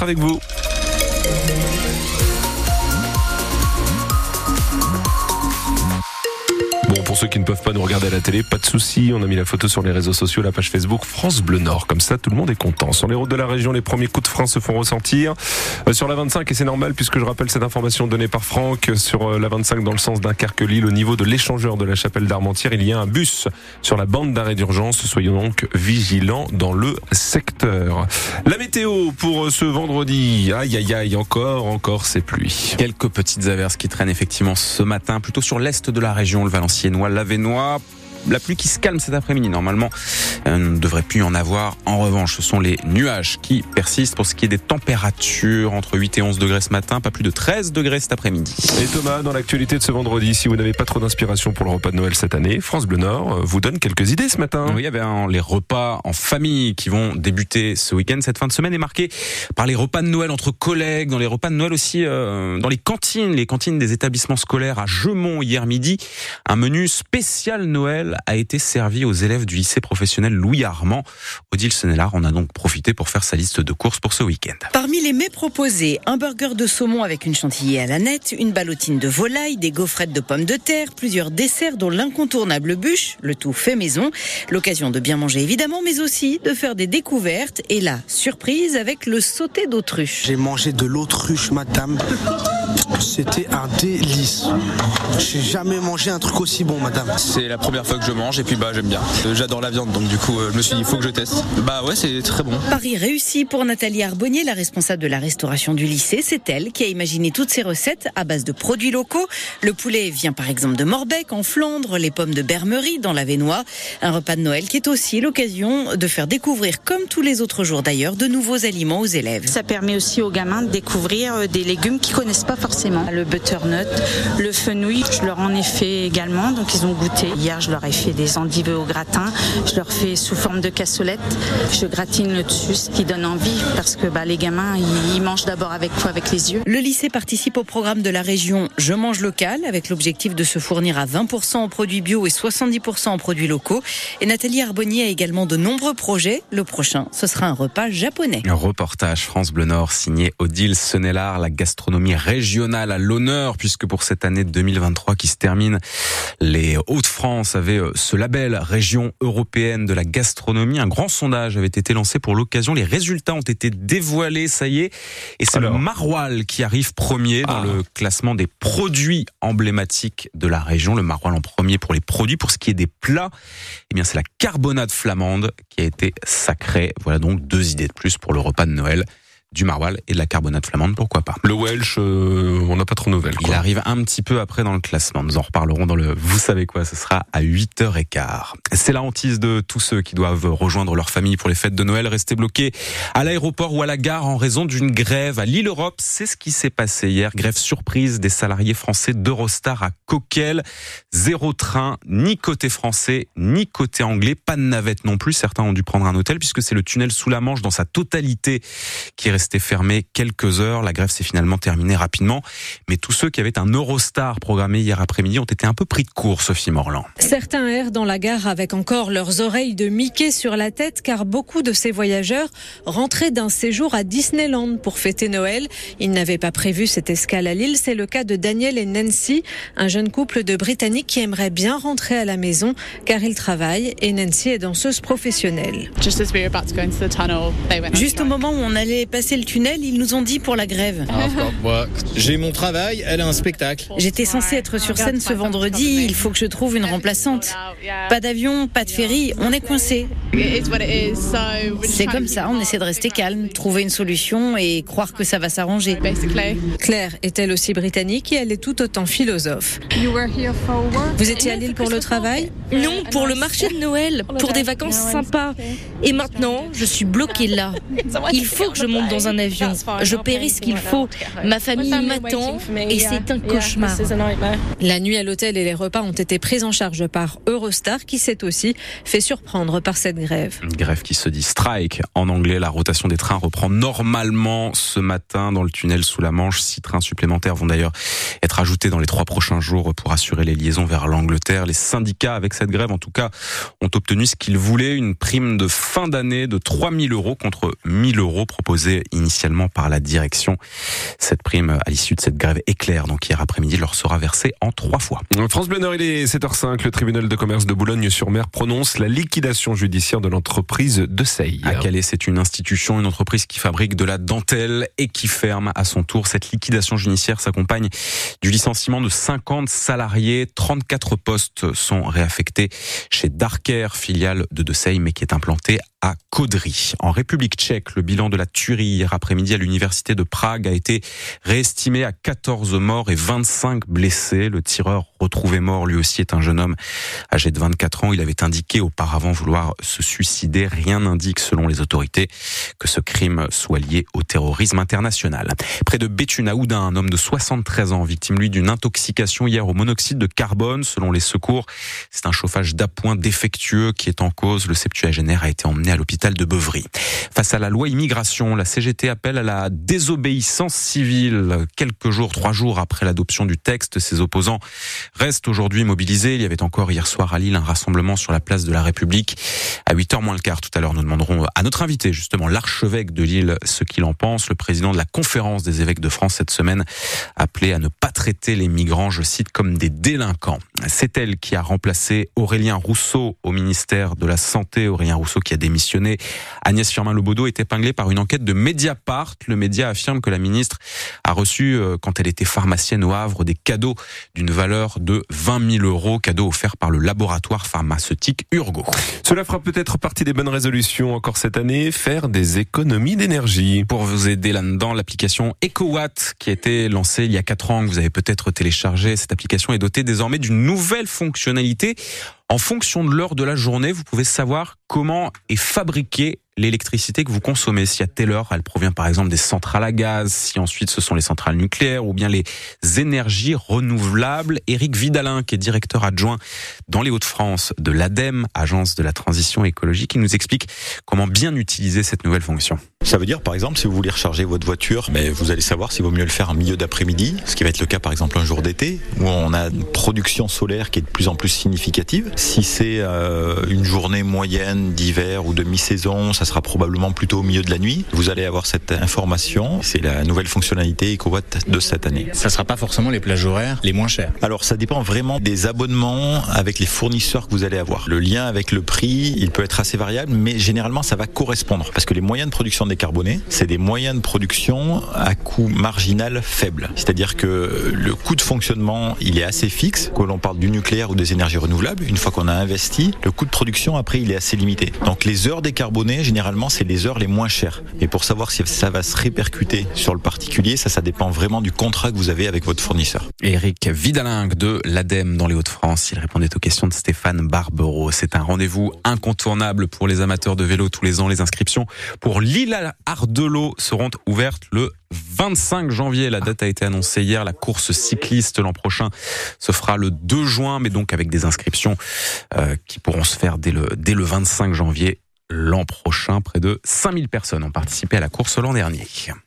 avec vous. Pour ceux qui ne peuvent pas nous regarder à la télé, pas de souci. On a mis la photo sur les réseaux sociaux, la page Facebook France Bleu Nord. Comme ça, tout le monde est content. Sur les routes de la région, les premiers coups de frein se font ressentir. Euh, sur la 25, et c'est normal puisque je rappelle cette information donnée par Franck, sur euh, la 25 dans le sens d'un Lille, au niveau de l'échangeur de la chapelle d'Armentières, il y a un bus sur la bande d'arrêt d'urgence. Soyons donc vigilants dans le secteur. La météo pour euh, ce vendredi. Aïe, aïe, aïe, encore, encore ces pluies. Quelques petites averses qui traînent effectivement ce matin, plutôt sur l'est de la région, le Valenciennois, l'Avenois la pluie qui se calme cet après-midi. Normalement, on ne devrait plus en avoir. En revanche, ce sont les nuages qui persistent pour ce qui est des températures entre 8 et 11 degrés ce matin, pas plus de 13 degrés cet après-midi. Et Thomas, dans l'actualité de ce vendredi, si vous n'avez pas trop d'inspiration pour le repas de Noël cette année, France Bleu Nord vous donne quelques idées ce matin. Oui, il y avait les repas en famille qui vont débuter ce week-end. Cette fin de semaine est marquée par les repas de Noël entre collègues, dans les repas de Noël aussi euh, dans les cantines, les cantines des établissements scolaires à Gemont hier midi. Un menu spécial Noël a été servi aux élèves du lycée professionnel Louis Armand. Odile Senelard en a donc profité pour faire sa liste de courses pour ce week-end. Parmi les mets proposés, un burger de saumon avec une chantilly à la nette, une ballotine de volaille, des gaufrettes de pommes de terre, plusieurs desserts dont l'incontournable bûche, le tout fait maison. L'occasion de bien manger évidemment, mais aussi de faire des découvertes. Et la surprise avec le sauté d'autruche. J'ai mangé de l'autruche, madame. C'était un délice. J'ai jamais mangé un truc aussi bon, madame. C'est la première fois que je mange et puis bah j'aime bien. Euh, j'adore la viande donc du coup euh, je me suis dit il faut que je teste. Bah ouais c'est très bon. Paris réussi pour Nathalie Arbonnier, la responsable de la restauration du lycée. C'est elle qui a imaginé toutes ces recettes à base de produits locaux. Le poulet vient par exemple de Morbec en Flandre, les pommes de Bermerie dans la Vénois. Un repas de Noël qui est aussi l'occasion de faire découvrir, comme tous les autres jours d'ailleurs, de nouveaux aliments aux élèves. Ça permet aussi aux gamins de découvrir euh, des légumes qu'ils connaissent pas forcément. Le butternut, le fenouil, je leur en ai fait également, donc ils ont goûté. Hier, je leur ai fait des endives au gratin, je leur fais sous forme de cassolette, je gratine le dessus, ce qui donne envie, parce que bah, les gamins, ils mangent d'abord avec quoi Avec les yeux. Le lycée participe au programme de la région Je mange local, avec l'objectif de se fournir à 20% en produits bio et 70% en produits locaux. Et Nathalie Arbonnier a également de nombreux projets. Le prochain, ce sera un repas japonais. Un reportage France Bleu Nord signé Odile Senelard, la gastronomie régionale à l'honneur, puisque pour cette année 2023 qui se termine, les Hauts-de-France avaient euh, ce label Région européenne de la gastronomie. Un grand sondage avait été lancé pour l'occasion. Les résultats ont été dévoilés, ça y est. Et c'est le Maroilles qui arrive premier dans ah. le classement des produits emblématiques de la région. Le Maroilles en premier pour les produits. Pour ce qui est des plats, eh bien, c'est la carbonade flamande qui a été sacrée. Voilà donc deux idées de plus pour le repas de Noël du maroilles et de la carbonate flamande, pourquoi pas. Le Welsh, euh, on n'a pas trop de nouvelles. Il arrive un petit peu après dans le classement. Nous en reparlerons dans le Vous savez quoi, ce sera à 8h15. C'est la hantise de tous ceux qui doivent rejoindre leur famille pour les fêtes de Noël, rester bloqués à l'aéroport ou à la gare en raison d'une grève. À l'île Europe, c'est ce qui s'est passé hier. Grève surprise des salariés français d'Eurostar à Coquel. Zéro train, ni côté français, ni côté anglais. Pas de navette non plus. Certains ont dû prendre un hôtel puisque c'est le tunnel sous la Manche dans sa totalité qui est resté fermé quelques heures. La grève s'est finalement terminée rapidement. Mais tous ceux qui avaient un Eurostar programmé hier après-midi ont été un peu pris de court, Sophie Morland. Certains errent dans la gare avec encore leurs oreilles de Mickey sur la tête car beaucoup de ces voyageurs rentraient d'un séjour à Disneyland pour fêter Noël. Ils n'avaient pas prévu cette escale à Lille. C'est le cas de Daniel et Nancy, un jeune couple de Britanniques qui aimerait bien rentrer à la maison car ils travaillent et Nancy est danseuse professionnelle. Juste au moment où on allait passer le tunnel, ils nous ont dit pour la grève. J'ai mon travail, elle a un spectacle. J'étais censée être sur scène ce vendredi, il faut que je trouve une remplaçante. Pas d'avion, pas de ferry, on est coincé. C'est comme ça, on essaie de rester calme, trouver une solution et croire que ça va s'arranger. Claire est elle aussi britannique et elle est tout autant philosophe. Vous étiez à Lille pour le travail Non, pour le marché de Noël, pour des vacances sympas. Et maintenant, je suis bloquée là. Il faut que je monte dans un avion. Je péris ce qu'il faut. Ma famille m'attend et c'est un cauchemar. La nuit à l'hôtel et les repas ont été pris en charge par Eurostar qui s'est aussi fait surprendre par cette grève. Une grève qui se dit strike en anglais. La rotation des trains reprend normalement ce matin dans le tunnel sous la Manche. Six trains supplémentaires vont d'ailleurs être ajoutés dans les trois prochains jours pour assurer les liaisons vers l'Angleterre. Les syndicats, avec cette grève, en tout cas, ont obtenu ce qu'ils voulaient, une prime de fin d'année de 3000 euros contre 1000 euros proposés initialement par la direction. Cette prime à l'issue de cette grève éclair, donc hier après-midi, leur sera versée en trois fois. France Bleu Nord, il est 7h05. Le tribunal de commerce de Boulogne-sur-Mer prononce la liquidation judiciaire de l'entreprise de Seille. À Calais, c'est une institution, une entreprise qui fabrique de la dentelle et qui ferme à son tour. Cette liquidation judiciaire s'accompagne du licenciement de 50 salariés. 34 postes sont réaffectés chez Darker, filiale de De Seille, mais qui est implantée à Caudry. En République tchèque, le bilan de la tuerie hier après-midi à l'université de Prague a été réestimé à 14 morts et 25 blessés. Le tireur retrouvé mort lui aussi est un jeune homme âgé de 24 ans. Il avait indiqué auparavant vouloir se suicider. Rien n'indique selon les autorités que ce crime soit lié au terrorisme international. Près de Béthune-Aoudin, un homme de 73 ans, victime lui d'une intoxication hier au monoxyde de carbone. Selon les secours, c'est un chauffage d'appoint défectueux qui est en cause. Le septuagénaire a été emmené à l'hôpital de Beuvry. Face à la loi immigration, la CGT appelle à la désobéissance civile. Quelques jours, trois jours après l'adoption du texte, ses opposants restent aujourd'hui mobilisés. Il y avait encore hier soir à Lille un rassemblement sur la place de la République. À 8h moins le quart tout à l'heure, nous demanderons à notre invité, justement l'archevêque de Lille, ce qu'il en pense. Le président de la conférence des évêques de France cette semaine appelé à ne pas traiter les migrants, je cite, comme des délinquants. C'est elle qui a remplacé Aurélien Rousseau au ministère de la Santé. Aurélien Rousseau qui a démissionné Agnès Firmin-Lebaudot est épinglée par une enquête de Mediapart. Le média affirme que la ministre a reçu, euh, quand elle était pharmacienne au Havre, des cadeaux d'une valeur de 20 000 euros, cadeaux offerts par le laboratoire pharmaceutique Urgo. Cela fera peut-être partie des bonnes résolutions encore cette année, faire des économies d'énergie. Pour vous aider là-dedans, l'application EcoWatt qui a été lancée il y a 4 ans, que vous avez peut-être téléchargé, cette application est dotée désormais d'une nouvelle fonctionnalité en fonction de l'heure de la journée, vous pouvez savoir comment est fabriquée l'électricité que vous consommez. Si à telle heure, elle provient par exemple des centrales à gaz, si ensuite ce sont les centrales nucléaires ou bien les énergies renouvelables. Éric Vidalin, qui est directeur adjoint dans les Hauts-de-France de l'ADEME, agence de la transition écologique, il nous explique comment bien utiliser cette nouvelle fonction. Ça veut dire, par exemple, si vous voulez recharger votre voiture, mais vous allez savoir s'il vaut mieux le faire en milieu d'après-midi, ce qui va être le cas, par exemple, un jour d'été, où on a une production solaire qui est de plus en plus significative. Si c'est euh, une journée moyenne d'hiver ou de mi-saison, ça sera probablement plutôt au milieu de la nuit. Vous allez avoir cette information. C'est la nouvelle fonctionnalité EcoWatt de cette année. Ça sera pas forcément les plages horaires les moins chères. Alors ça dépend vraiment des abonnements avec les fournisseurs que vous allez avoir. Le lien avec le prix, il peut être assez variable, mais généralement ça va correspondre parce que les moyens de production décarbonés, c'est des moyens de production à coût marginal faible. C'est-à-dire que le coût de fonctionnement, il est assez fixe, que l'on parle du nucléaire ou des énergies renouvelables. Une fois qu'on a investi, le coût de production après, il est assez limité. Donc les heures décarbonées, généralement, c'est les heures les moins chères. Et pour savoir si ça va se répercuter sur le particulier, ça, ça dépend vraiment du contrat que vous avez avec votre fournisseur. Eric Vidalingue de l'ADEME dans les Hauts-de-France. Il répondait aux questions de Stéphane Barbero. C'est un rendez-vous incontournable pour les amateurs de vélo tous les ans. Les inscriptions pour l'île Ardelot seront ouvertes le 25 janvier. La date a été annoncée hier. La course cycliste l'an prochain se fera le 2 juin, mais donc avec des inscriptions euh, qui pourront se faire dès le, dès le 25 janvier l'an prochain. Près de 5000 personnes ont participé à la course l'an dernier.